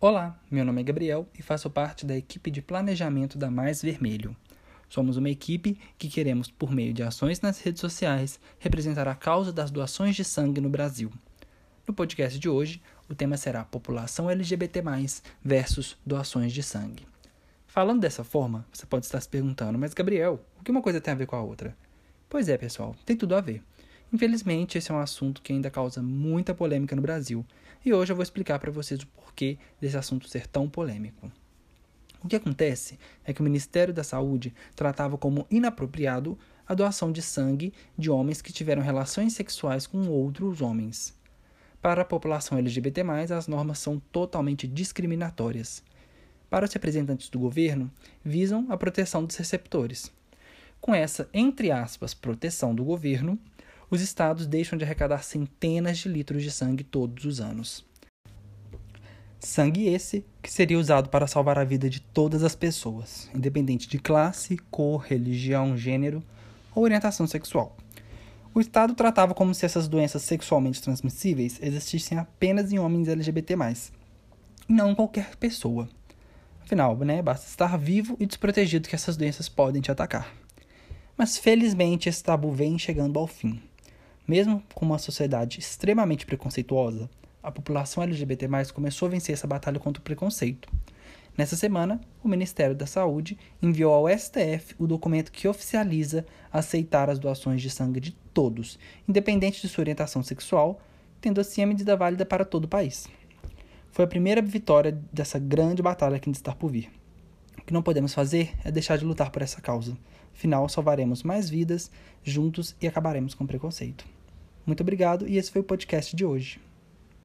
Olá, meu nome é Gabriel e faço parte da equipe de planejamento da Mais Vermelho. Somos uma equipe que queremos, por meio de ações nas redes sociais, representar a causa das doações de sangue no Brasil. No podcast de hoje, o tema será população LGBT+, versus doações de sangue. Falando dessa forma, você pode estar se perguntando, mas Gabriel, o que uma coisa tem a ver com a outra? Pois é, pessoal, tem tudo a ver. Infelizmente, esse é um assunto que ainda causa muita polêmica no Brasil, e hoje eu vou explicar para vocês o porquê desse assunto ser tão polêmico. O que acontece é que o Ministério da Saúde tratava como inapropriado a doação de sangue de homens que tiveram relações sexuais com outros homens. Para a população LGBT, as normas são totalmente discriminatórias. Para os representantes do governo, visam a proteção dos receptores. Com essa, entre aspas, proteção do governo, os estados deixam de arrecadar centenas de litros de sangue todos os anos. Sangue esse que seria usado para salvar a vida de todas as pessoas, independente de classe, cor, religião, gênero ou orientação sexual. O Estado tratava como se essas doenças sexualmente transmissíveis existissem apenas em homens LGBT, e não qualquer pessoa. Afinal, né, basta estar vivo e desprotegido que essas doenças podem te atacar. Mas felizmente esse tabu vem chegando ao fim. Mesmo com uma sociedade extremamente preconceituosa, a população LGBT começou a vencer essa batalha contra o preconceito. Nessa semana, o Ministério da Saúde enviou ao STF o documento que oficializa aceitar as doações de sangue de todos, independente de sua orientação sexual, tendo assim a medida válida para todo o país. Foi a primeira vitória dessa grande batalha que ainda está por vir. O que não podemos fazer é deixar de lutar por essa causa. Afinal, salvaremos mais vidas juntos e acabaremos com o preconceito. Muito obrigado e esse foi o podcast de hoje.